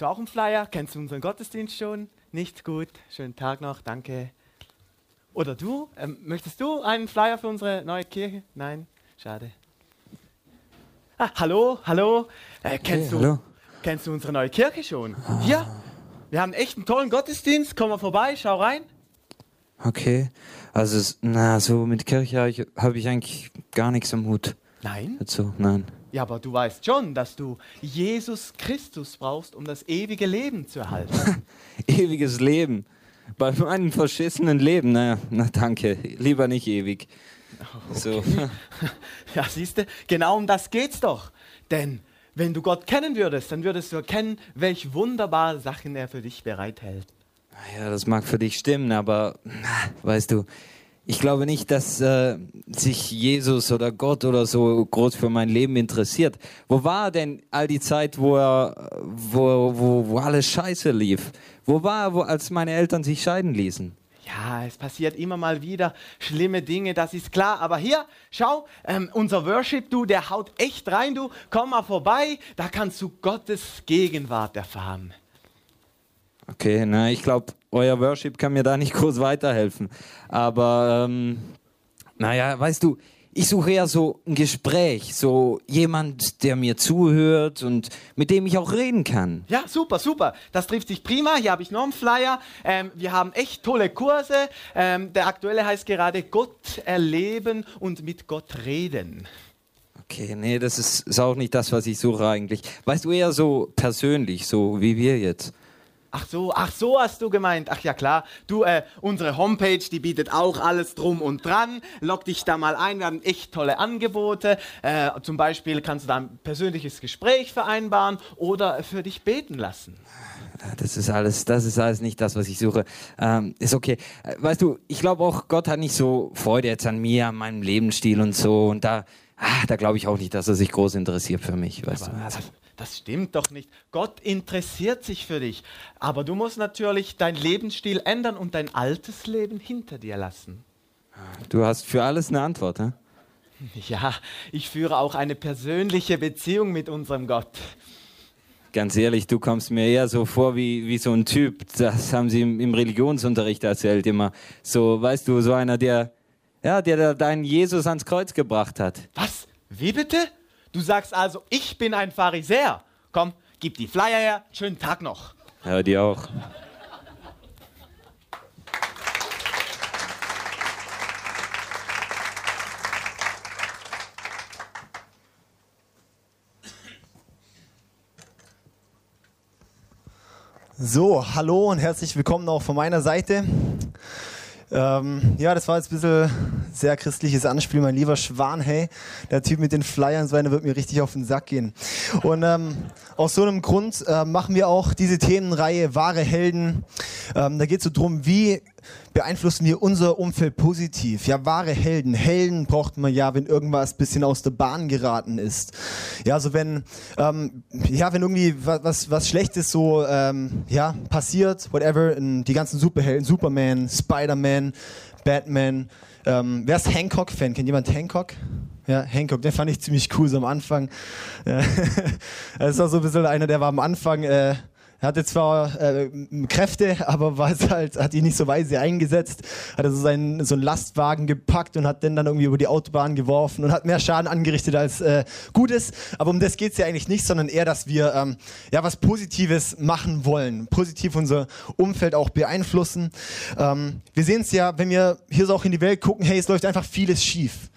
Hast du auch einen Flyer? Kennst du unseren Gottesdienst schon? Nicht gut. Schönen Tag noch, danke. Oder du? Ähm, möchtest du einen Flyer für unsere neue Kirche? Nein? Schade. Ah, hallo, hallo. Äh, kennst, Okay, du, hallo. kennst du unsere neue Kirche schon? Hier? Wir haben echt einen tollen Gottesdienst. Komm mal vorbei, schau rein. Okay. Also, na, so mit Kirche habe ich, hab ich eigentlich gar nichts am Hut Nein? dazu. Nein. Ja, aber du weißt schon, dass du Jesus Christus brauchst, um das ewige Leben zu erhalten. Ewiges Leben. Bei meinem verschissenen Leben, naja, na danke. Lieber nicht ewig. So. Ja, siehst du, genau um das geht's doch. Denn wenn du Gott kennen würdest, dann würdest du erkennen, welch wunderbare Sachen er für dich bereithält. Ja, das mag für dich stimmen, aber weißt du, ich glaube nicht, dass äh, sich Jesus oder Gott oder so groß für mein Leben interessiert. Wo war er denn all die Zeit, wo er, wo, wo, wo alles scheiße lief? Wo war er, wo, als meine Eltern sich scheiden ließen? Ja, es passiert immer mal wieder schlimme Dinge, das ist klar. Aber hier, schau, ähm, unser Worship, du, der haut echt rein, du. Komm mal vorbei, da kannst du Gottes Gegenwart erfahren. Okay, na, ich glaube, euer Worship kann mir da nicht groß weiterhelfen. Aber, ähm, naja, weißt du, ich suche eher so ein Gespräch, so jemand, der mir zuhört und mit dem ich auch reden kann. Ja, super, super. Das trifft sich prima. Hier habe ich noch einen Flyer. Ähm, wir haben echt tolle Kurse. Ähm, der aktuelle heißt gerade Gott erleben und mit Gott reden. Okay, nee, das ist, ist auch nicht das, was ich suche eigentlich. Weißt du, eher so persönlich, so wie wir jetzt. Ach so, ach so hast du gemeint. Ach ja klar. Du, äh, unsere Homepage, die bietet auch alles drum und dran. Log dich da mal ein. Wir haben echt tolle Angebote. Äh, zum Beispiel kannst du da ein persönliches Gespräch vereinbaren oder für dich beten lassen. Das ist alles, das ist alles nicht das, was ich suche. Ähm, ist okay. Äh, Weißt du, ich glaube auch, Gott hat nicht so Freude jetzt an mir, an meinem Lebensstil und so. Und da, ah, da glaube ich auch nicht, dass er sich groß interessiert für mich, weißt du. Also, Das, stimmt doch nicht. Gott interessiert sich für dich. Aber du musst natürlich deinen Lebensstil ändern und dein altes Leben hinter dir lassen. du hast für alles eine Antwort, ne? Ja, ich führe auch eine persönliche Beziehung mit unserem Gott. Ganz ehrlich, du kommst mir eher so vor wie, wie so ein Typ. Das haben sie im, im Religionsunterricht erzählt immer. So, weißt du, so einer, der, ja, der da deinen Jesus ans Kreuz gebracht hat. Was? Wie bitte? Du sagst also, ich bin ein Pharisäer. Komm, gib die Flyer her. Schönen Tag noch. Ja, die auch. So, hallo und herzlich willkommen auch von meiner Seite. Ähm, ja, das war jetzt ein bisschen sehr christliches Anspiel, mein lieber Schwan, hey, der Typ mit den Flyern, so einer wird mir richtig auf den Sack gehen. Und ähm, aus so einem Grund äh, machen wir auch diese Themenreihe Wahre Helden. Ähm, da geht es so drum, wie beeinflussen wir unser Umfeld positiv? Ja, wahre Helden. Helden braucht man ja, wenn irgendwas bisschen aus der Bahn geraten ist. Ja, also wenn, ähm, ja, wenn irgendwie wa- was, was Schlechtes so, ähm, ja, passiert, whatever, die ganzen Superhelden, Superman, Spider-Man, Batman, ähm, wer ist Hancock-Fan? Kennt jemand Hancock? Ja, Hancock, den fand ich ziemlich cool so am Anfang. Ja, Das war so ein bisschen einer, der war am Anfang, äh, er hatte zwar äh, Kräfte, aber war es halt, hat die nicht so weise eingesetzt. Hat er so seinen so einen Lastwagen gepackt und hat den dann irgendwie über die Autobahn geworfen und hat mehr Schaden angerichtet als äh, Gutes. Aber um das geht's ja eigentlich nicht, sondern eher, dass wir ähm, ja was Positives machen wollen, positiv unser Umfeld auch beeinflussen. Ähm, wir sehen es ja, wenn wir hier so auch in die Welt gucken, hey, es läuft einfach vieles schief.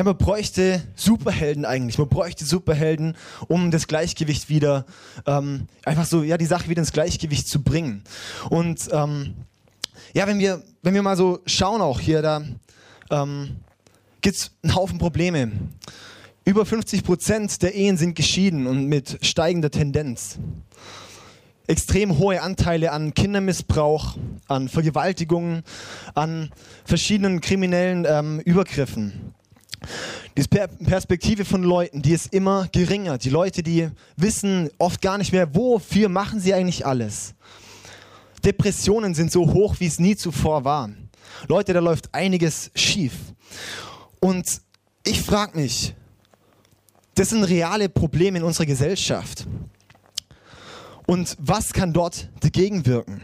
Ja, man bräuchte Superhelden eigentlich. Man bräuchte Superhelden, um das Gleichgewicht wieder, ähm, einfach so, ja, die Sache wieder ins Gleichgewicht zu bringen. Und ähm, ja, wenn wir, wenn wir mal so schauen auch hier, da ähm, gibt's einen Haufen Probleme. Über 50 Prozent der Ehen sind geschieden und mit steigender Tendenz. Extrem hohe Anteile an Kindermissbrauch, an Vergewaltigungen, an verschiedenen kriminellen ähm, Übergriffen. Die Per- Perspektive von Leuten, die ist immer geringer. Die Leute, die wissen oft gar nicht mehr, wofür machen sie eigentlich alles. Depressionen sind so hoch, wie es nie zuvor war. Leute, da läuft einiges schief. Und ich frage mich, das sind reale Probleme in unserer Gesellschaft. Und was kann dort dagegen wirken?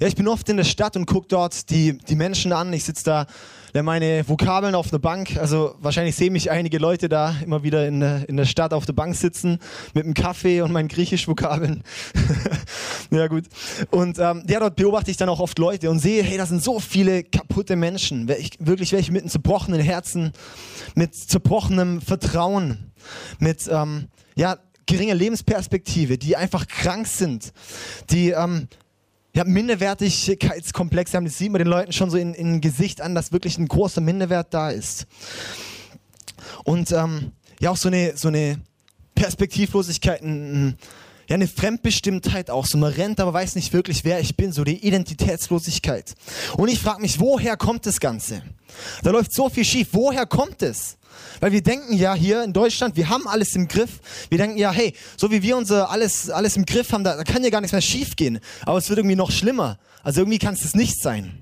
Ja, ich bin oft in der Stadt und gucke dort die, die Menschen an. Ich sitze da, meine Vokabeln auf der Bank. Also wahrscheinlich sehen mich einige Leute da immer wieder in der, in der Stadt auf der Bank sitzen mit einem Kaffee und meinen Griechisch-Vokabeln. ja gut. Und ähm, ja, dort beobachte ich dann auch oft Leute und sehe, hey, da sind so viele kaputte Menschen. Wirklich welche mit einem zerbrochenen Herzen, mit zerbrochenem Vertrauen, mit ähm, ja, geringer Lebensperspektive, die einfach krank sind, die ähm, ja, Minderwertigkeitskomplexe haben. Das sieht man den Leuten schon so in, in Gesicht an, dass wirklich ein großer Minderwert da ist. Und ähm, ja, auch so eine, so eine Perspektivlosigkeit, ein, ja, eine Fremdbestimmtheit auch. So man rennt, aber weiß nicht wirklich, wer ich bin. So die Identitätslosigkeit. Und ich frage mich, woher kommt das Ganze? Da läuft so viel schief. Woher kommt es? Weil wir denken ja hier in Deutschland, wir haben alles im Griff. Wir denken ja, hey, so wie wir unser alles, alles im Griff haben, da, da kann ja gar nichts mehr schief gehen. Aber es wird irgendwie noch schlimmer. Also irgendwie kann es das nicht sein.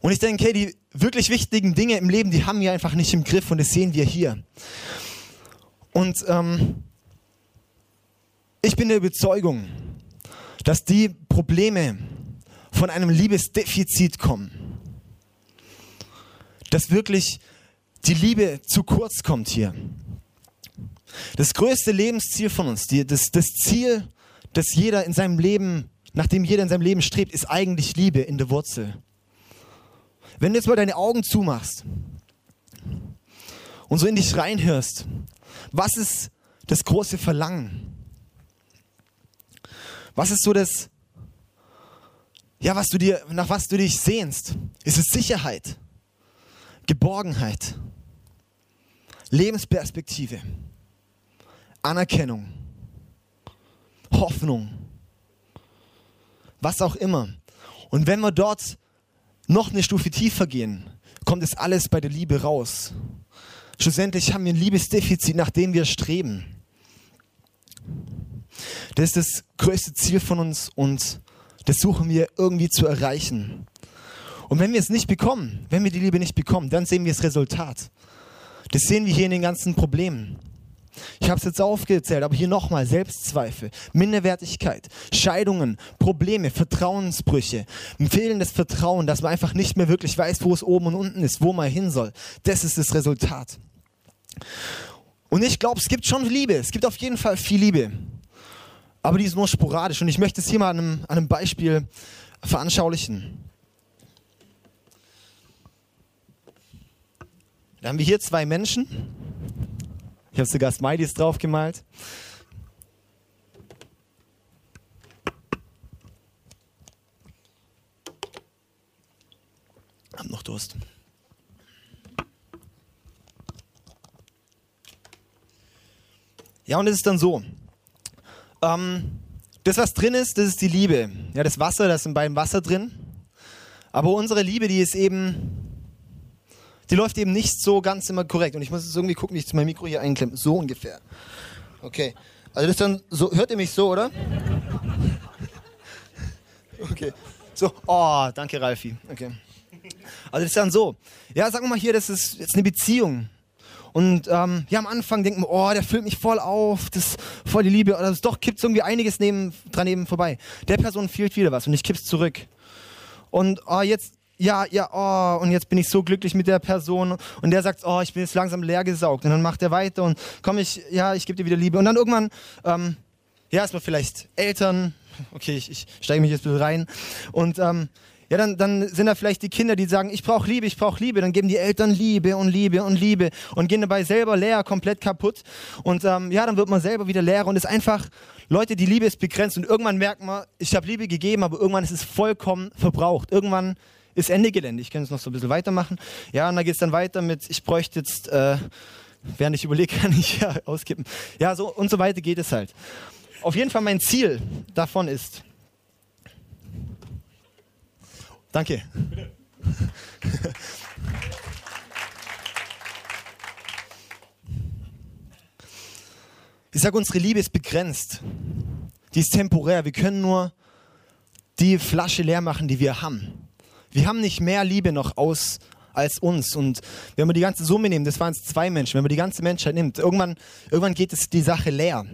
Und ich denke, hey, die wirklich wichtigen Dinge im Leben, die haben wir einfach nicht im Griff und das sehen wir hier. Und ähm, ich bin der Überzeugung, dass die Probleme von einem Liebesdefizit kommen. Dass wirklich die Liebe zu kurz kommt hier. Das größte Lebensziel von uns, die, das, das Ziel, das jeder in seinem Leben, nach dem jeder in seinem Leben strebt, ist eigentlich Liebe in der Wurzel. Wenn du jetzt mal deine Augen zumachst und so in dich reinhörst, was ist das große Verlangen? Was ist so das, ja, was du dir, nach was du dich sehnst? Ist es Sicherheit? Geborgenheit? Lebensperspektive, Anerkennung, Hoffnung, was auch immer. Und wenn wir dort noch eine Stufe tiefer gehen, kommt es alles bei der Liebe raus. Schlussendlich haben wir ein Liebesdefizit, nach dem wir streben. Das ist das größte Ziel von uns und das suchen wir irgendwie zu erreichen. Und wenn wir es nicht bekommen, wenn wir die Liebe nicht bekommen, dann sehen wir das Resultat. Das sehen wir hier in den ganzen Problemen. Ich habe es jetzt aufgezählt, aber hier nochmal Selbstzweifel, Minderwertigkeit, Scheidungen, Probleme, Vertrauensbrüche, fehlendes Vertrauen, dass man einfach nicht mehr wirklich weiß, wo es oben und unten ist, wo man hin soll. Das ist das Resultat. Und ich glaube, es gibt schon Liebe, es gibt auf jeden Fall viel Liebe, aber die ist nur sporadisch. Und ich möchte es hier mal an einem, an einem Beispiel veranschaulichen. Dann haben wir hier zwei Menschen. Ich habe sogar Smileys drauf gemalt. Haben noch Durst. Ja, und es ist dann so. Ähm, das, was drin ist, das ist die Liebe. Ja, das Wasser, das ist beim Wasser drin. Aber unsere Liebe, die ist eben die läuft eben nicht so ganz immer korrekt. Und ich muss jetzt irgendwie gucken, wie ich mein Mikro hier einklemme. So ungefähr. Okay. Also das ist dann so, hört ihr mich so, oder? Okay. So, oh, danke Ralfi. Okay. Also das ist dann so. Ja, sagen wir mal hier, das ist jetzt eine Beziehung. Und ähm, ja, am Anfang denken wir, oh, der füllt mich voll auf, das ist voll die Liebe. Oder doch kippt irgendwie einiges neben, dran eben vorbei. Der Person fehlt wieder was und ich kipp's zurück. Und oh, jetzt ja, ja, oh, und jetzt bin ich so glücklich mit der Person und der sagt, oh, ich bin jetzt langsam leer gesaugt und dann macht er weiter und komm ich, ja, ich gebe dir wieder Liebe und dann irgendwann, ähm, ja, ist man vielleicht Eltern, okay, ich, ich steige mich jetzt ein bisschen rein und ähm, ja, dann, dann sind da vielleicht die Kinder, die sagen, ich brauche Liebe, ich brauche Liebe. Dann geben die Eltern Liebe und Liebe und Liebe und gehen dabei selber leer, komplett kaputt. Und ähm, ja, dann wird man selber wieder leer und ist einfach, Leute, die Liebe ist begrenzt und irgendwann merkt man, ich habe Liebe gegeben, aber irgendwann ist es vollkommen verbraucht. Irgendwann ist Ende Gelände. Ich kann es noch so ein bisschen weitermachen. Ja, und dann geht es dann weiter mit, ich bräuchte jetzt, äh, während ich überlege, kann ich ja auskippen. Ja, so und so weiter geht es halt. Auf jeden Fall mein Ziel davon ist. Danke. Ich sage, unsere Liebe ist begrenzt. Die ist temporär. Wir können nur die Flasche leer machen, die wir haben. Wir haben nicht mehr Liebe noch aus als uns. Und wenn wir die ganze Summe nehmen, das waren es zwei Menschen, wenn man die ganze Menschheit nimmt, irgendwann, irgendwann geht es die Sache leer.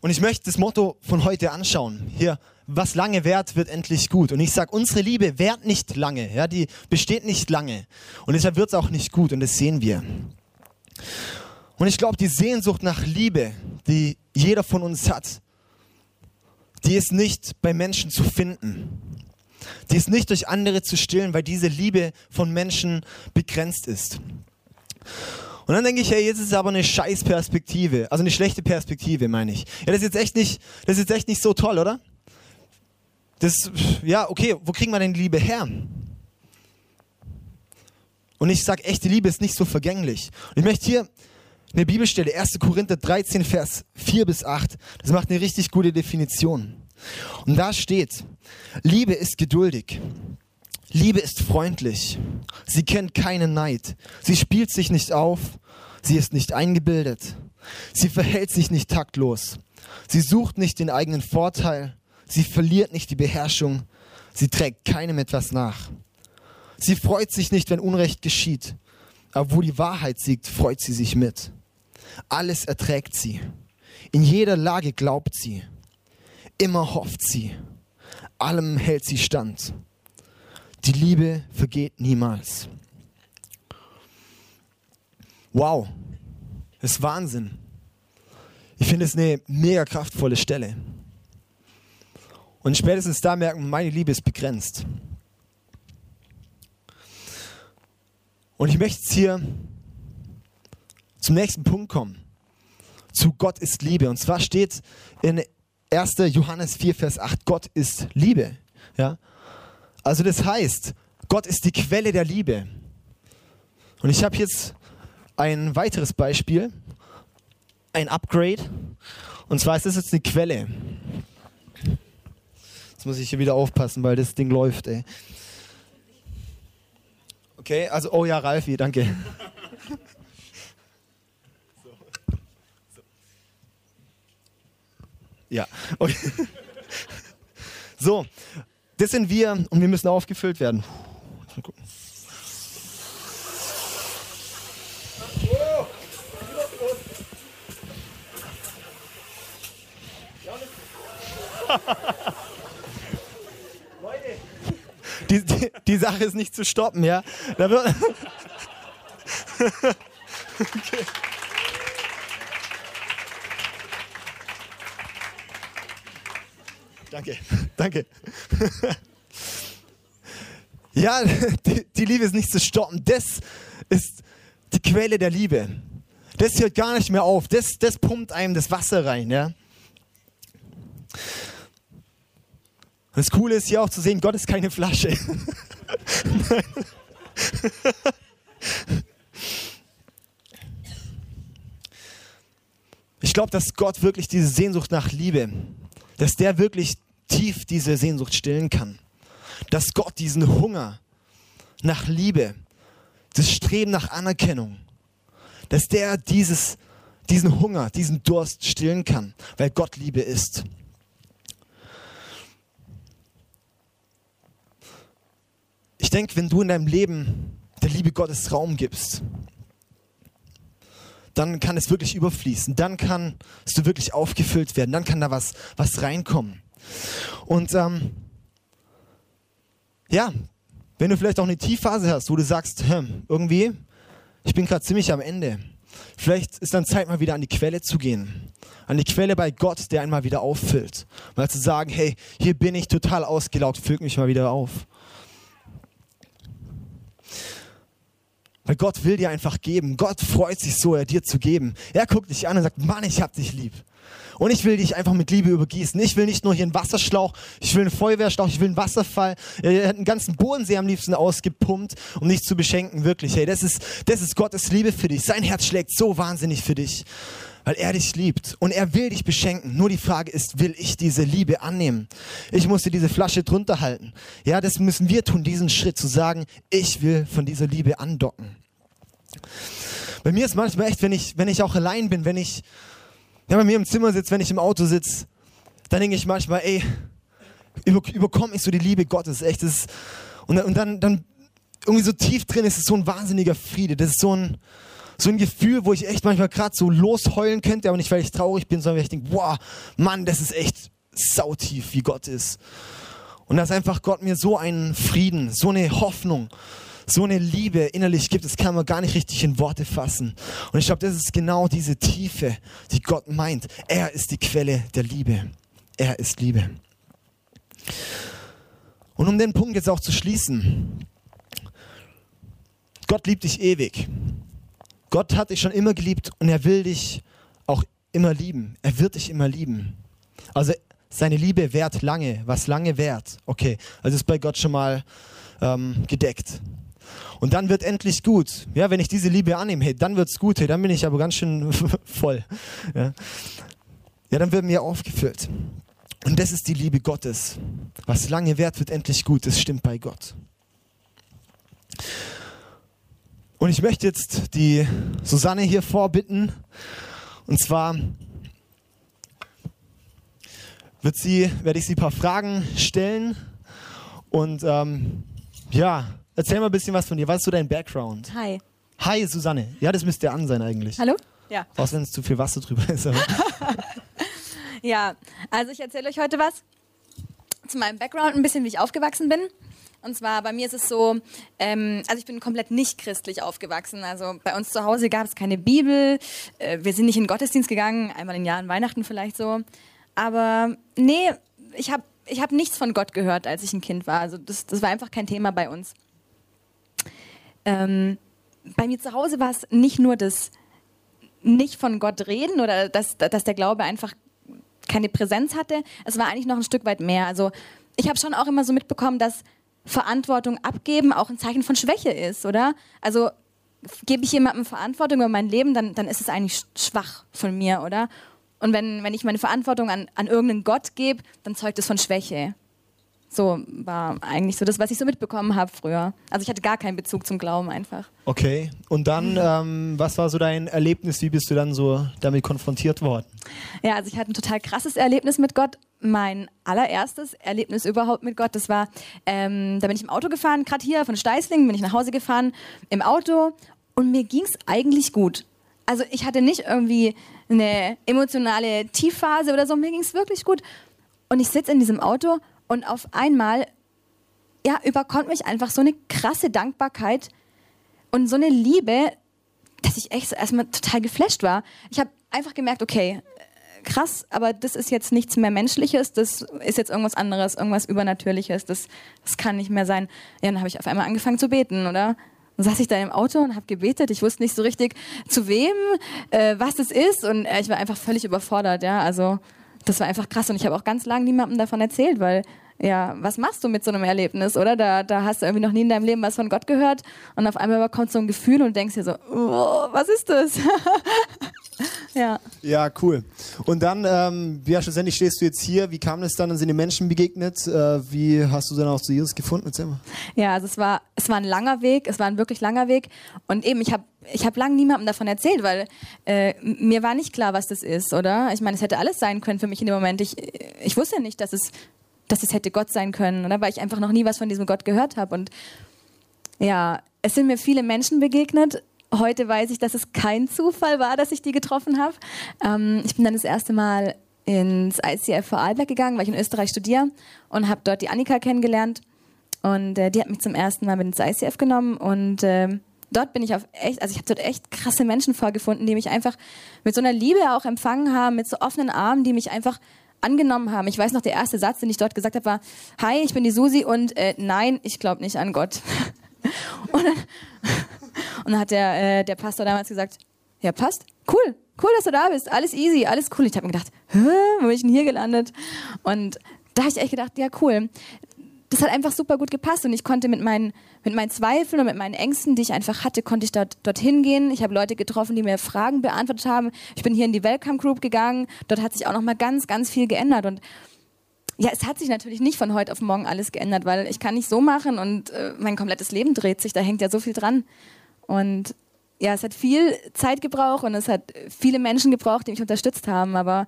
Und ich möchte das Motto von heute anschauen. Hier, was lange währt, wird endlich gut. Und ich sage, unsere Liebe währt nicht lange. Ja, die besteht nicht lange. Und deshalb wird es auch nicht gut. Und das sehen wir. Und ich glaube, die Sehnsucht nach Liebe, die jeder von uns hat, die ist nicht bei Menschen zu finden. Die ist nicht durch andere zu stillen, weil diese Liebe von Menschen begrenzt ist. Und dann denke ich, hey, jetzt ist es aber eine scheiß Perspektive. Also eine schlechte Perspektive, meine ich. Ja, das ist jetzt echt nicht, das ist jetzt echt nicht so toll, oder? Das, ja, okay, wo kriegen wir denn die Liebe her? Und ich sage, echte Liebe ist nicht so vergänglich. Und ich möchte hier eine Bibelstelle, 1. Korinther 13, Vers 4 bis 8. Das macht eine richtig gute Definition. Und da steht, Liebe ist geduldig. Liebe ist freundlich. Sie kennt keinen Neid. Sie spielt sich nicht auf. Sie ist nicht eingebildet. Sie verhält sich nicht taktlos. Sie sucht nicht den eigenen Vorteil. Sie verliert nicht die Beherrschung. Sie trägt keinem etwas nach. Sie freut sich nicht, wenn Unrecht geschieht. Aber wo die Wahrheit siegt, freut sie sich mit. Alles erträgt sie. In jeder Lage glaubt sie. Immer hofft sie. Allem hält sie stand. Die Liebe vergeht niemals. Wow, das ist Wahnsinn. Ich finde es eine mega kraftvolle Stelle. Und spätestens da merken, meine Liebe ist begrenzt. Und ich möchte jetzt hier zum nächsten Punkt kommen. Zu Gott ist Liebe. Und zwar steht in 1. Johannes 4, Vers 8, Gott ist Liebe. Ja? Also das heißt, Gott ist die Quelle der Liebe. Und ich habe jetzt ein weiteres Beispiel, ein Upgrade. Und zwar ist das jetzt eine Quelle. Jetzt muss ich hier wieder aufpassen, weil das Ding läuft, ey. Okay, also, oh ja, Ralfi, danke. Ja, okay. So, das sind wir und wir müssen aufgefüllt werden. Mal. Die, die, die Sache ist nicht zu stoppen, ja. Da wird okay. Danke, danke. Ja, die, die, Liebe ist nicht zu stoppen. Das ist die Quelle der Liebe. Das hört gar nicht mehr auf. Das, das pumpt einem das Wasser rein. Ja? Das Coole ist hier auch zu sehen, Gott ist keine Flasche. ich glaube, dass Gott wirklich diese Sehnsucht nach Liebe dass der wirklich tief diese Sehnsucht stillen kann. Dass Gott diesen Hunger nach Liebe, das Streben nach Anerkennung, dass der dieses, diesen Hunger, diesen Durst stillen kann, weil Gott Liebe ist. Ich denke, wenn du in deinem Leben der Liebe Gottes Raum gibst, dann kann es wirklich überfließen. Dann kannst du wirklich aufgefüllt werden. Dann kann da was, was reinkommen. Und ähm, ja, wenn du vielleicht auch eine Tiefphase hast, wo du sagst, hm, irgendwie, ich bin gerade ziemlich am Ende. Vielleicht ist dann Zeit, mal wieder an die Quelle zu gehen. An die Quelle bei Gott, der einmal wieder auffüllt. Mal zu sagen, hey, hier bin ich total ausgelaugt, füllt mich mal wieder auf. Weil Gott will dir einfach geben. Gott freut sich so, er dir zu geben. Er guckt dich an und sagt, Mann, ich hab dich lieb. Und ich will dich einfach mit Liebe übergießen. Ich will nicht nur hier einen Wasserschlauch, ich will einen Feuerwehrschlauch, ich will einen Wasserfall. Er hat einen ganzen Bodensee am liebsten ausgepumpt, um dich zu beschenken. Wirklich, hey, das ist, das ist Gottes Liebe für dich. Sein Herz schlägt so wahnsinnig für dich, weil er dich liebt. Und er will dich beschenken. Nur die Frage ist, will ich diese Liebe annehmen? Ich musste diese Flasche drunter halten. Ja, das müssen wir tun, diesen Schritt zu sagen, ich will von dieser Liebe andocken. Bei mir ist manchmal echt, wenn ich, wenn ich auch allein bin, wenn ich ja, bei mir im Zimmer sitze, wenn ich im Auto sitze, dann denke ich manchmal, ey, über, überkomme ich so die Liebe Gottes, echt. Das und, und dann, dann irgendwie so tief drin ist es so ein wahnsinniger Friede. Das ist so ein, So ein Gefühl, wo ich echt manchmal gerade so losheulen könnte, aber nicht, weil ich traurig bin, sondern weil ich denke, wow, Mann, das ist echt sautief, wie Gott ist. Und dass einfach Gott mir so einen Frieden, so eine Hoffnung, so eine Liebe innerlich gibt, das kann man gar nicht richtig in Worte fassen. Und ich glaube, das ist genau diese Tiefe, die Gott meint. Er ist die Quelle der Liebe. Er ist Liebe. Und um den Punkt jetzt auch zu schließen, Gott liebt dich ewig. Gott hat dich schon immer geliebt und er will dich auch immer lieben. Er wird dich immer lieben. Also seine Liebe währt lange. Was lange währt. Okay, also ist bei Gott schon mal ähm, gedeckt. Und dann wird endlich gut. Ja, wenn ich diese Liebe annehme, hey, dann wird's gut. Hey, dann bin ich aber ganz schön voll. Ja. ja, dann wird mir aufgefüllt. Und das ist die Liebe Gottes. Was lange währt, wird endlich gut. Das stimmt bei Gott. Und ich möchte jetzt die Susanne hier vorbitten. Und zwar wird sie, werde ich sie ein paar Fragen stellen. Und ähm, ja, erzähl mal ein bisschen was von dir. Was ist so dein Background? Hi. Hi, Susanne. Ja, das müsste an sein eigentlich. Hallo? Ja. Außer wenn es zu viel Wasser drüber ist. ja, also ich erzähle euch heute was zu meinem Background, ein bisschen, wie ich aufgewachsen bin. Und zwar bei mir ist es so, ähm, also ich bin komplett nicht christlich aufgewachsen. Also bei uns zu Hause gab es keine Bibel. Äh, wir sind nicht in den Gottesdienst gegangen, einmal im Jahr an Weihnachten vielleicht so. Aber nee, ich habe ich hab nichts von Gott gehört, als ich ein Kind war. Also das, das war einfach kein Thema bei uns. Ähm, bei mir zu Hause war es nicht nur das nicht von Gott reden oder dass, dass der Glaube einfach keine Präsenz hatte. Es war eigentlich noch ein Stück weit mehr. Also ich habe schon auch immer so mitbekommen, dass Verantwortung abgeben auch ein Zeichen von Schwäche ist, oder? Also gebe ich jemandem Verantwortung über mein Leben, dann, dann ist es eigentlich schwach von mir, oder? Und wenn, wenn ich meine Verantwortung an, an irgendeinen Gott gebe, dann zeugt es von Schwäche. So war eigentlich so das, was ich so mitbekommen habe früher. Also ich hatte gar keinen Bezug zum Glauben einfach. Okay, und dann, ähm, was war so dein Erlebnis? Wie bist du dann so damit konfrontiert worden? Ja, also ich hatte ein total krasses Erlebnis mit Gott. Mein allererstes Erlebnis überhaupt mit Gott, das war, ähm, da bin ich im Auto gefahren, gerade hier von Steißlingen bin ich nach Hause gefahren im Auto und mir ging es eigentlich gut. Also ich hatte nicht irgendwie eine emotionale Tiefphase oder so, mir ging es wirklich gut. Und ich sitze in diesem Auto und auf einmal, ja, überkommt mich einfach so eine krasse Dankbarkeit und so eine Liebe, dass ich echt erstmal total geflasht war. Ich habe einfach gemerkt, okay, krass, aber das ist jetzt nichts mehr Menschliches, das ist jetzt irgendwas anderes, irgendwas Übernatürliches, das, das kann nicht mehr sein. Ja, dann habe ich auf einmal angefangen zu beten, oder? Dann saß ich da im Auto und habe gebetet. Ich wusste nicht so richtig, zu wem, äh, was das ist. Und äh, ich war einfach völlig überfordert, ja. Also das war einfach krass und ich habe auch ganz lange niemandem davon erzählt, weil ja, was machst du mit so einem Erlebnis, oder? Da, da hast du irgendwie noch nie in deinem Leben was von Gott gehört und auf einmal kommt so ein Gefühl und denkst dir so, oh, was ist das? ja. Ja, cool. Und dann, ähm, ja, schlussendlich stehst du jetzt hier. Wie kam es dann? Dann sind die Menschen begegnet. Äh, wie hast du dann auch zu Jesus gefunden? Erzähl mal. Ja, also es war, es war ein langer Weg. Es war ein wirklich langer Weg. Und eben, ich habe ich habe lange niemandem davon erzählt, weil äh, mir war nicht klar, was das ist, oder? Ich meine, es hätte alles sein können für mich in dem Moment. Ich, ich wusste ja nicht, dass es, dass es hätte Gott sein können, oder? Weil ich einfach noch nie was von diesem Gott gehört habe. Und ja, es sind mir viele Menschen begegnet. Heute weiß ich, dass es kein Zufall war, dass ich die getroffen habe. Ähm, ich bin dann das erste Mal ins ICF Vorarlberg gegangen, weil ich in Österreich studiere und habe dort die Annika kennengelernt. Und äh, die hat mich zum ersten Mal mit ins ICF genommen und äh, dort bin ich auf echt, also ich habe dort echt krasse Menschen vorgefunden, die mich einfach mit so einer Liebe auch empfangen haben, mit so offenen Armen, die mich einfach angenommen haben. Ich weiß noch, der erste Satz, den ich dort gesagt habe, war, hi, ich bin die Susi und äh, nein, ich glaube nicht an Gott. und, dann, und dann hat der, äh, der Pastor damals gesagt, ja, passt, cool, cool, dass du da bist, alles easy, alles cool. Ich habe mir gedacht, Hä, wo bin ich denn hier gelandet? Und da habe ich echt gedacht, ja, cool das hat einfach super gut gepasst und ich konnte mit meinen, mit meinen Zweifeln und mit meinen Ängsten, die ich einfach hatte, konnte ich dort, dorthin gehen. Ich habe Leute getroffen, die mir Fragen beantwortet haben. Ich bin hier in die Welcome Group gegangen. Dort hat sich auch noch mal ganz, ganz viel geändert und ja, es hat sich natürlich nicht von heute auf morgen alles geändert, weil ich kann nicht so machen und äh, mein komplettes Leben dreht sich, da hängt ja so viel dran. Und ja, es hat viel Zeit gebraucht und es hat viele Menschen gebraucht, die mich unterstützt haben. Aber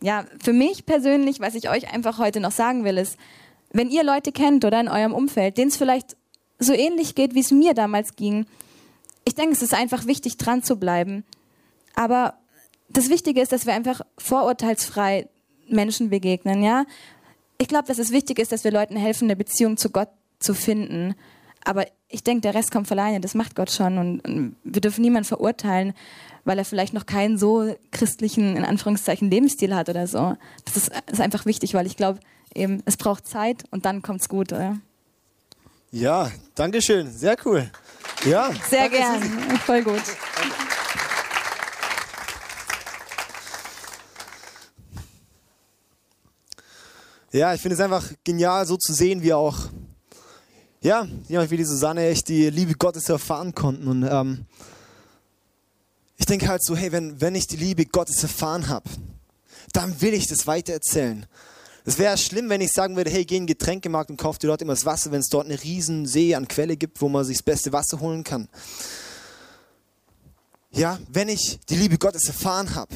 ja, für mich persönlich, was ich euch einfach heute noch sagen will, ist, wenn ihr Leute kennt oder in eurem Umfeld, denen es vielleicht so ähnlich geht, wie es mir damals ging, ich denke, es ist einfach wichtig, dran zu bleiben. Aber das Wichtige ist, dass wir einfach vorurteilsfrei Menschen begegnen, ja. Ich glaube, dass es wichtig ist, dass wir Leuten helfen, eine Beziehung zu Gott zu finden. Aber ich denke, der Rest kommt von alleine, das macht Gott schon. Und, und wir dürfen niemanden verurteilen, weil er vielleicht noch keinen so christlichen, in Anführungszeichen, Lebensstil hat oder so. Das ist, ist einfach wichtig, weil ich glaube, eben, es braucht Zeit und dann kommt es gut, oder? Ja, danke schön. Sehr cool. Ja, Sehr gern. Susi. Voll gut. Ja, ich finde es einfach genial, so zu sehen, wie auch, ja, jemand wie die Susanne echt die Liebe Gottes erfahren konnten. Und ähm, ich denke halt so, hey, wenn, wenn ich die Liebe Gottes erfahren habe, dann will ich das weitererzählen. Es wäre schlimm, wenn ich sagen würde, hey, geh in den Getränkemarkt und kauf dir dort immer das Wasser, wenn es dort eine riesen See an Quelle gibt, wo man sich das beste Wasser holen kann. Ja, wenn ich die Liebe Gottes erfahren habe,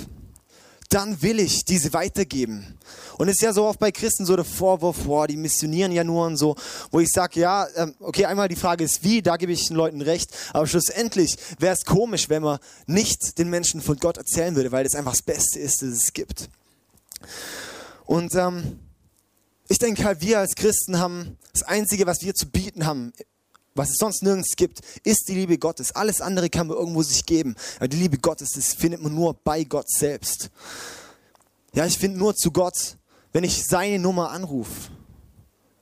dann will ich diese weitergeben. Und es ist ja so oft bei Christen so der Vorwurf, boah, die missionieren ja nur und so, wo ich sage, ja, ähm, okay, einmal die Frage ist wie, da gebe ich den Leuten recht, aber schlussendlich wäre es komisch, wenn man nicht den Menschen von Gott erzählen würde, weil das einfach das Beste ist, das es gibt. Und ähm, ich denke halt, wir als Christen haben das Einzige, was wir zu bieten haben, was es sonst nirgends gibt, ist die Liebe Gottes. Alles andere kann man irgendwo sich geben. Aber die Liebe Gottes, das findet man nur bei Gott selbst. Ja, ich finde nur zu Gott, wenn ich seine Nummer anrufe.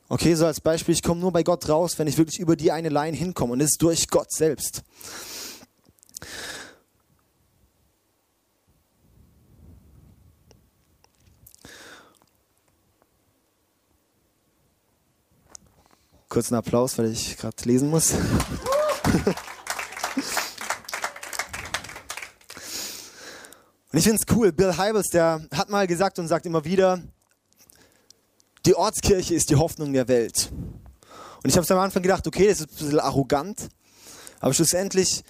Okay, so als Beispiel, ich komme nur bei Gott raus, wenn ich wirklich über die eine Line hinkomme. Und das ist durch Gott selbst. Kurzen Applaus, weil ich gerade lesen muss. Und ich finde es cool, Bill Hybels, der hat mal gesagt und sagt immer wieder, die Ortskirche ist die Hoffnung der Welt. Und ich habe es am Anfang gedacht, okay, das ist ein bisschen arrogant, aber schlussendlich,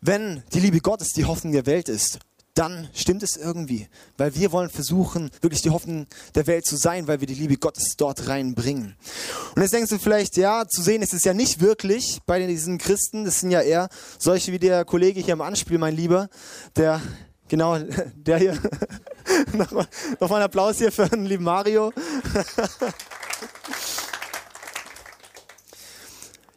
wenn die Liebe Gottes die Hoffnung der Welt ist, dann stimmt es irgendwie. Weil wir wollen versuchen, wirklich die Hoffnung der Welt zu sein, weil wir die Liebe Gottes dort reinbringen. Und jetzt denkst du vielleicht, ja, zu sehen ist es ja nicht wirklich bei diesen Christen. Das sind ja eher solche wie der Kollege hier im Anspiel, mein Lieber, der, genau, der hier, nochmal noch mal einen Applaus hier für den lieben Mario.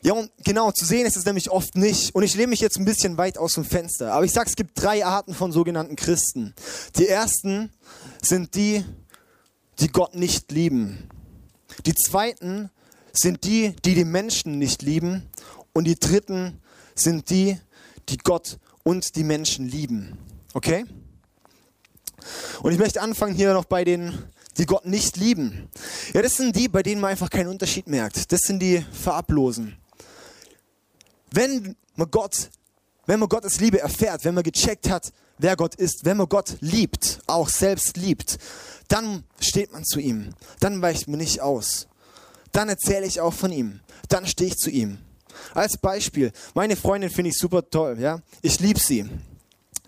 Ja, und genau, zu sehen ist es nämlich oft nicht. Und ich lehne mich jetzt ein bisschen weit aus dem Fenster. Aber ich sage, es gibt drei Arten von sogenannten Christen. Die ersten sind die, die Gott nicht lieben. Die zweiten sind die, die die Menschen nicht lieben. Und die dritten sind die, die Gott und die Menschen lieben. Okay? Und ich möchte anfangen hier noch bei den, die Gott nicht lieben. Ja, das sind die, bei denen man einfach keinen Unterschied merkt. Das sind die Farblosen wenn man Gott, wenn man Gottes Liebe erfährt, wenn man gecheckt hat, wer Gott ist, wenn man Gott liebt, auch selbst liebt, dann steht man zu ihm. Dann weicht man nicht aus. Dann erzähle ich auch von ihm. Dann stehe ich zu ihm. Als Beispiel, meine Freundin finde ich super toll, ja. Ich liebe sie.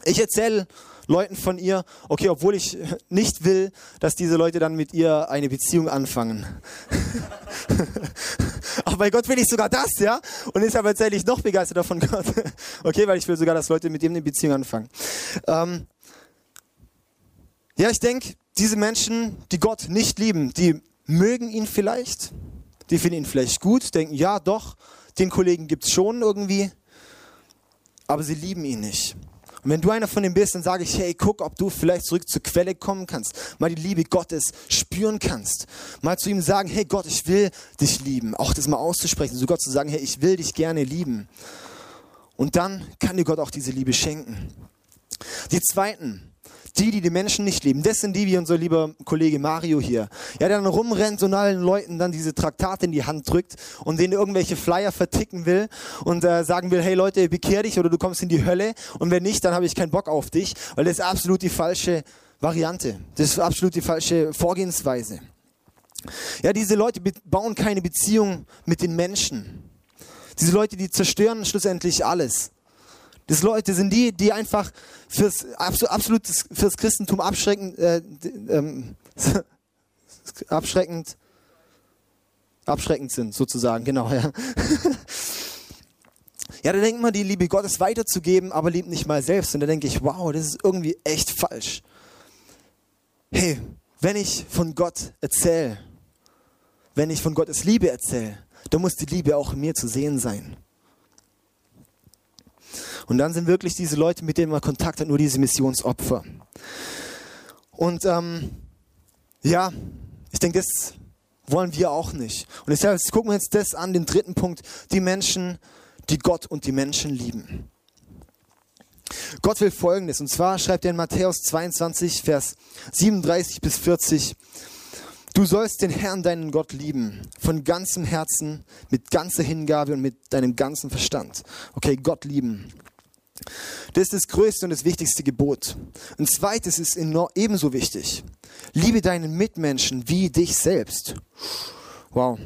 Ich erzähle Leuten von ihr, okay, obwohl ich nicht will, dass diese Leute dann mit ihr eine Beziehung anfangen. Aber bei Gott will ich sogar das, ja? Und deshalb erzähle ich noch begeisterter von Gott. Okay, weil ich will sogar, dass Leute mit ihm eine Beziehung anfangen. Ähm ja, ich denke, diese Menschen, die Gott nicht lieben, die mögen ihn vielleicht, die finden ihn vielleicht gut, denken, ja, doch, den Kollegen gibt es schon irgendwie, aber sie lieben ihn nicht. Und wenn du einer von denen bist, dann sage ich, hey, guck, ob du vielleicht zurück zur Quelle kommen kannst, mal die Liebe Gottes spüren kannst, mal zu ihm sagen, hey Gott, ich will dich lieben, auch das mal auszusprechen, zu Gott zu sagen, hey, ich will dich gerne lieben. Und dann kann dir Gott auch diese Liebe schenken. Die zweiten, die, die die Menschen nicht lieben, das sind die, wie unser lieber Kollege Mario hier. Ja, der dann rumrennt und allen Leuten dann diese Traktate in die Hand drückt und denen irgendwelche Flyer verticken will und äh, sagen will, hey Leute, bekehr dich oder du kommst in die Hölle und wenn nicht, dann habe ich keinen Bock auf dich, weil das ist absolut die falsche Variante. Das ist absolut die falsche Vorgehensweise. Ja, diese Leute bauen keine Beziehung mit den Menschen. Diese Leute, die zerstören schlussendlich alles. Das Leute sind die, die einfach fürs absolut fürs Christentum abschreckend, äh, ähm, abschreckend, abschreckend sind, sozusagen, genau, ja. Ja, da denkt man, die Liebe Gottes weiterzugeben, aber liebt nicht mal selbst. Und da denke ich, wow, das ist irgendwie echt falsch. Hey, wenn ich von Gott erzähle, wenn ich von Gottes Liebe erzähle, dann muss die Liebe auch in mir zu sehen sein. Und dann sind wirklich diese Leute, mit denen man Kontakt hat, nur diese Missionsopfer. Und ähm, ja, ich denke, das wollen wir auch nicht. Und deshalb gucken wir jetzt das an, den dritten Punkt, die Menschen, die Gott und die Menschen lieben. Gott will Folgendes, und zwar schreibt er in Matthäus 22, Vers 37 bis 40, Du sollst den Herrn, deinen Gott, lieben, von ganzem Herzen, mit ganzer Hingabe und mit deinem ganzen Verstand. Okay, Gott lieben. Das ist das größte und das wichtigste Gebot. Ein zweites ist ebenso wichtig. Liebe deinen Mitmenschen wie dich selbst. Wow.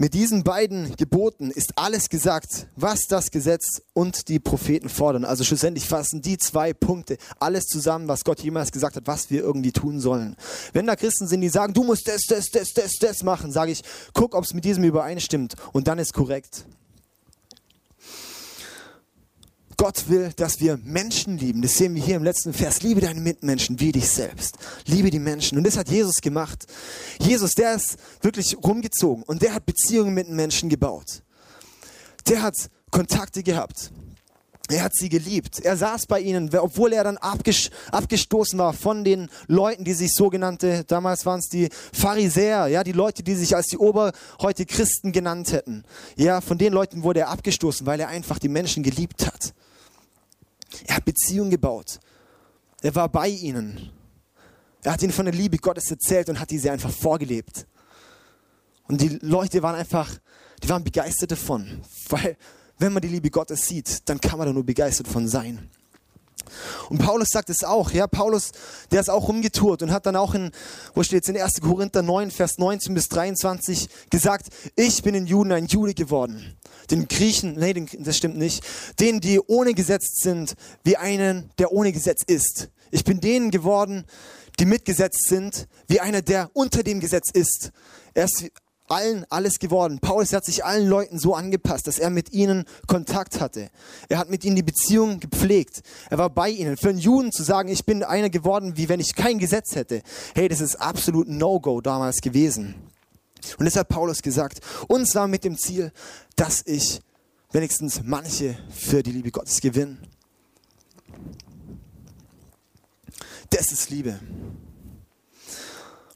Mit diesen beiden Geboten ist alles gesagt, was das Gesetz und die Propheten fordern. Also schlussendlich fassen die zwei Punkte alles zusammen, was Gott jemals gesagt hat, was wir irgendwie tun sollen. Wenn da Christen sind, die sagen, du musst das, das, das, das, das machen, sage ich, guck, ob es mit diesem übereinstimmt und dann ist korrekt. Gott will, dass wir Menschen lieben. Das sehen wir hier im letzten Vers. Liebe deine Mitmenschen wie dich selbst. Liebe die Menschen. Und das hat Jesus gemacht. Jesus, der ist wirklich rumgezogen und der hat Beziehungen mit den Menschen gebaut. Der hat Kontakte gehabt. Er hat sie geliebt. Er saß bei ihnen, obwohl er dann abgestoßen war von den Leuten, die sich sogenannte, damals waren es die Pharisäer, ja, die Leute, die sich als die Ober heute Christen genannt hätten. Ja, von den Leuten wurde er abgestoßen, weil er einfach die Menschen geliebt hat. Er hat Beziehungen gebaut. Er war bei ihnen. Er hat ihnen von der Liebe Gottes erzählt und hat diese einfach vorgelebt. Und die Leute waren einfach, die waren begeistert davon. Weil, wenn man die Liebe Gottes sieht, dann kann man da nur begeistert von sein. Und Paulus sagt es auch, ja, Paulus, der ist auch rumgetourt und hat dann auch in, wo steht es, in 1. Korinther 9, Vers 19 bis 23 gesagt, ich bin in Juden ein Jude geworden. Den Griechen, nee, den, das stimmt nicht, denen, die ohne Gesetz sind, wie einen, der ohne Gesetz ist. Ich bin denen geworden, die mitgesetzt sind, wie einer, der unter dem Gesetz ist. Er ist allen alles geworden. Paulus hat sich allen Leuten so angepasst, dass er mit ihnen Kontakt hatte. Er hat mit ihnen die Beziehung gepflegt. Er war bei ihnen. Für einen Juden zu sagen, ich bin einer geworden, wie wenn ich kein Gesetz hätte, hey, das ist absolut No-Go damals gewesen. Und deshalb hat Paulus gesagt, und zwar mit dem Ziel, dass ich wenigstens manche für die Liebe Gottes gewinne. Das ist Liebe.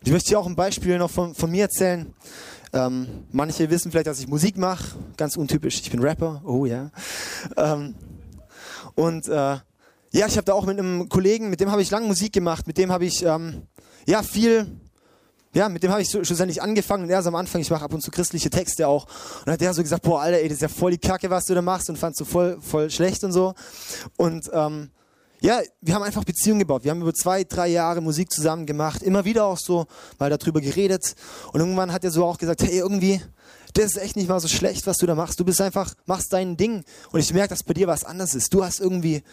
ich möchte hier auch ein Beispiel noch von, von mir erzählen. Ähm, manche wissen vielleicht, dass ich Musik mache, ganz untypisch. Ich bin Rapper, oh ja. Ähm, und äh, ja, ich habe da auch mit einem Kollegen, mit dem habe ich lange Musik gemacht, mit dem habe ich ähm, ja viel, ja, mit dem habe ich so, schlussendlich angefangen und er ist am Anfang, ich mache ab und zu christliche Texte auch. Und dann hat der so gesagt, boah, Alter, ey, das ist ja voll die Kacke, was du da machst und fandst du voll, voll schlecht und so. Und ähm, ja, wir haben einfach Beziehungen gebaut. Wir haben über zwei, drei Jahre Musik zusammen gemacht. Immer wieder auch so, mal darüber geredet. Und irgendwann hat er so auch gesagt, hey, irgendwie, das ist echt nicht mal so schlecht, was du da machst. Du bist einfach, machst dein Ding. Und ich merke, dass bei dir was anderes ist. Du hast irgendwie,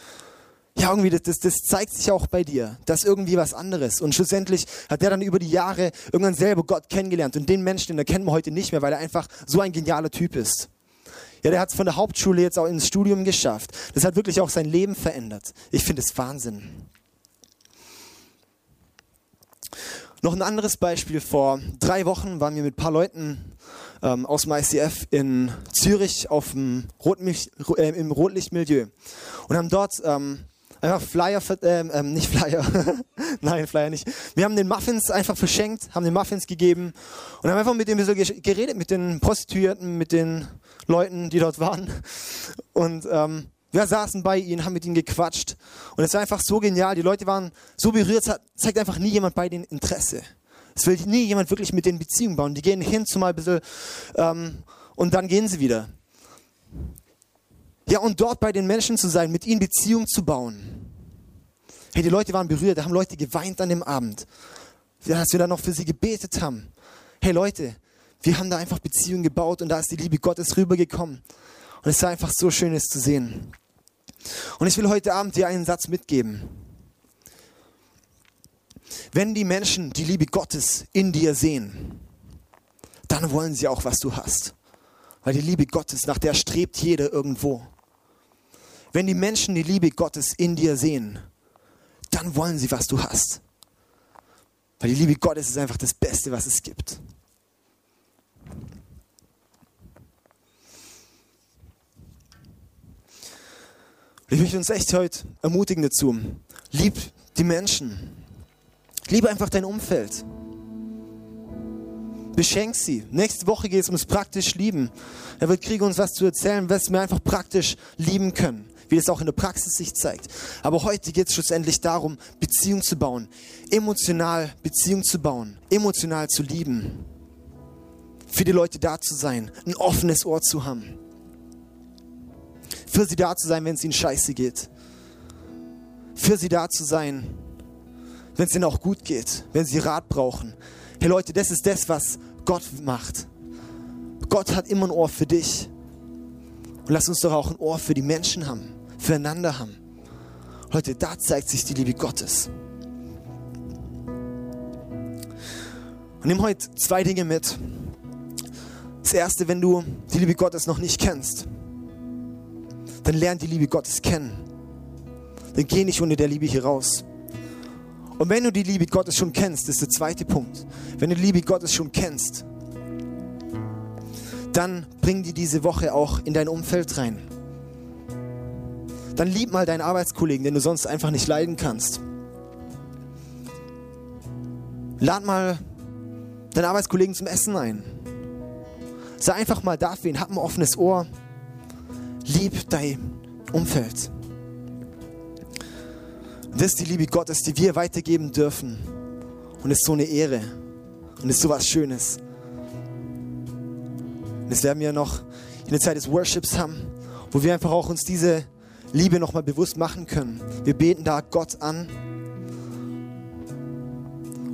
ja, irgendwie, das, das, das zeigt sich auch bei dir. Das ist irgendwie was anderes. Und schlussendlich hat der dann über die Jahre irgendwann selber Gott kennengelernt. Und den Menschen, den erkennen wir heute nicht mehr, weil er einfach so ein genialer Typ ist. Ja, der hat es von der Hauptschule jetzt auch ins Studium geschafft. Das hat wirklich auch sein Leben verändert. Ich finde es Wahnsinn. Noch ein anderes Beispiel. Vor drei Wochen waren wir mit ein paar Leuten ähm, aus dem ICF in Zürich auf dem Rotmilch, äh, im Rotlichtmilieu und haben dort ähm, einfach Flyer, ähm, ähm, nicht Flyer, nein, Flyer nicht. Wir haben den Muffins einfach verschenkt, haben den Muffins gegeben und haben einfach mit denen so geredet, mit den Prostituierten, mit den Leuten, die dort waren. Und ähm, wir saßen bei ihnen, haben mit ihnen gequatscht. Und es war einfach so genial. Die Leute waren so berührt, es zeigt einfach nie jemand bei denen Interesse. Es will nie jemand wirklich mit denen Beziehungen bauen. Die gehen hin zu mal ein bisschen ähm, und dann gehen sie wieder. Ja, und dort bei den Menschen zu sein, mit ihnen Beziehung zu bauen. Hey, die Leute waren berührt, da haben Leute geweint an dem Abend, als wir dann noch für sie gebetet haben. Hey Leute, wir haben da einfach Beziehungen gebaut und da ist die Liebe Gottes rübergekommen. Und es war einfach so schön, es zu sehen. Und ich will heute Abend dir einen Satz mitgeben. Wenn die Menschen die Liebe Gottes in dir sehen, dann wollen sie auch, was du hast. Weil die Liebe Gottes, nach der strebt jeder irgendwo. Wenn die Menschen die Liebe Gottes in dir sehen, dann wollen sie, was du hast. Weil die Liebe Gottes ist einfach das Beste, was es gibt. Ich möchte uns echt heute ermutigen dazu. Lieb die Menschen. Liebe einfach dein Umfeld. Beschenk sie. Nächste Woche geht es ums praktisch Lieben. Er wird Krieg uns was zu erzählen, was wir einfach praktisch lieben können. Wie das auch in der Praxis sich zeigt. Aber heute geht es schlussendlich darum, Beziehung zu bauen. Emotional Beziehung zu bauen. Emotional zu lieben. Für die Leute da zu sein. Ein offenes Ohr zu haben. Für sie da zu sein, wenn es ihnen scheiße geht. Für sie da zu sein, wenn es ihnen auch gut geht. Wenn sie Rat brauchen. Hey Leute, das ist das, was Gott macht. Gott hat immer ein Ohr für dich. Und lass uns doch auch ein Ohr für die Menschen haben, füreinander haben. Leute, da zeigt sich die Liebe Gottes. Und nimm heute zwei Dinge mit. Das erste, wenn du die Liebe Gottes noch nicht kennst, dann lern die Liebe Gottes kennen. Dann geh nicht ohne der Liebe hier raus. Und wenn du die Liebe Gottes schon kennst, ist der zweite Punkt. Wenn du die Liebe Gottes schon kennst, dann bring die diese Woche auch in dein Umfeld rein. Dann lieb mal deinen Arbeitskollegen, den du sonst einfach nicht leiden kannst. Lad mal deinen Arbeitskollegen zum Essen ein. Sei einfach mal da für ihn, hab ein offenes Ohr. Lieb dein Umfeld. Das ist die Liebe Gottes, die wir weitergeben dürfen. Und es ist so eine Ehre. Und es ist so was Schönes. Und das werden wir noch in der Zeit des Worships haben, wo wir einfach auch uns diese Liebe nochmal bewusst machen können. Wir beten da Gott an.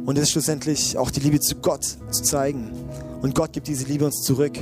Und es ist schlussendlich auch die Liebe zu Gott zu zeigen. Und Gott gibt diese Liebe uns zurück.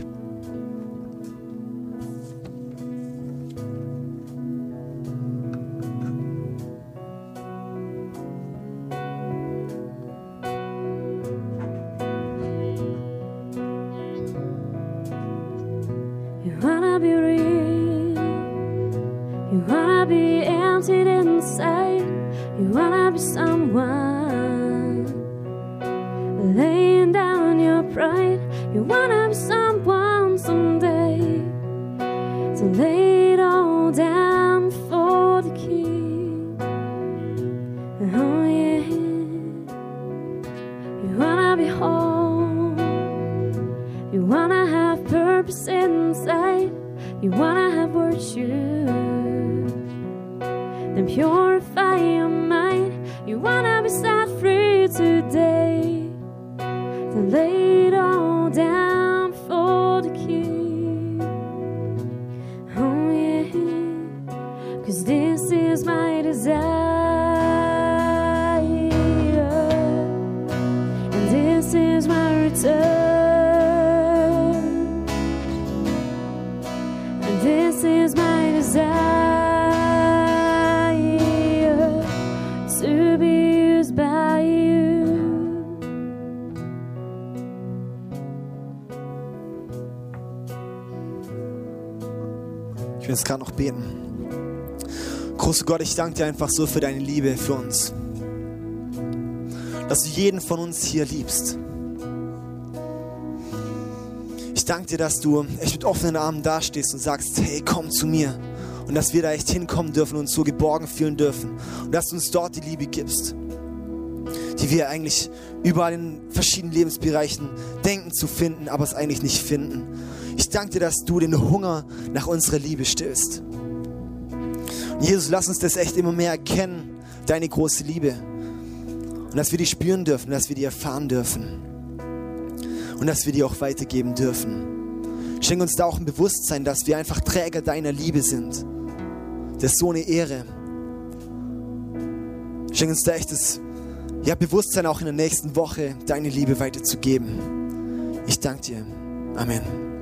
Set free today. Then lay Jetzt gerade noch beten. Großer Gott, ich danke dir einfach so für deine Liebe für uns. Dass du jeden von uns hier liebst. Ich danke dir, dass du echt mit offenen Armen dastehst und sagst, hey, komm zu mir. Und dass wir da echt hinkommen dürfen und uns so geborgen fühlen dürfen. Und dass du uns dort die Liebe gibst, die wir eigentlich überall in verschiedenen Lebensbereichen denken zu finden, aber es eigentlich nicht finden. Ich danke dir, dass du den Hunger nach unserer Liebe stillst. Und Jesus, lass uns das echt immer mehr erkennen, deine große Liebe. Und dass wir die spüren dürfen, dass wir die erfahren dürfen. Und dass wir die auch weitergeben dürfen. Schenk uns da auch ein Bewusstsein, dass wir einfach Träger deiner Liebe sind. Das ist so eine Ehre. Schenk uns da echt das ja, Bewusstsein auch in der nächsten Woche, deine Liebe weiterzugeben. Ich danke dir. Amen.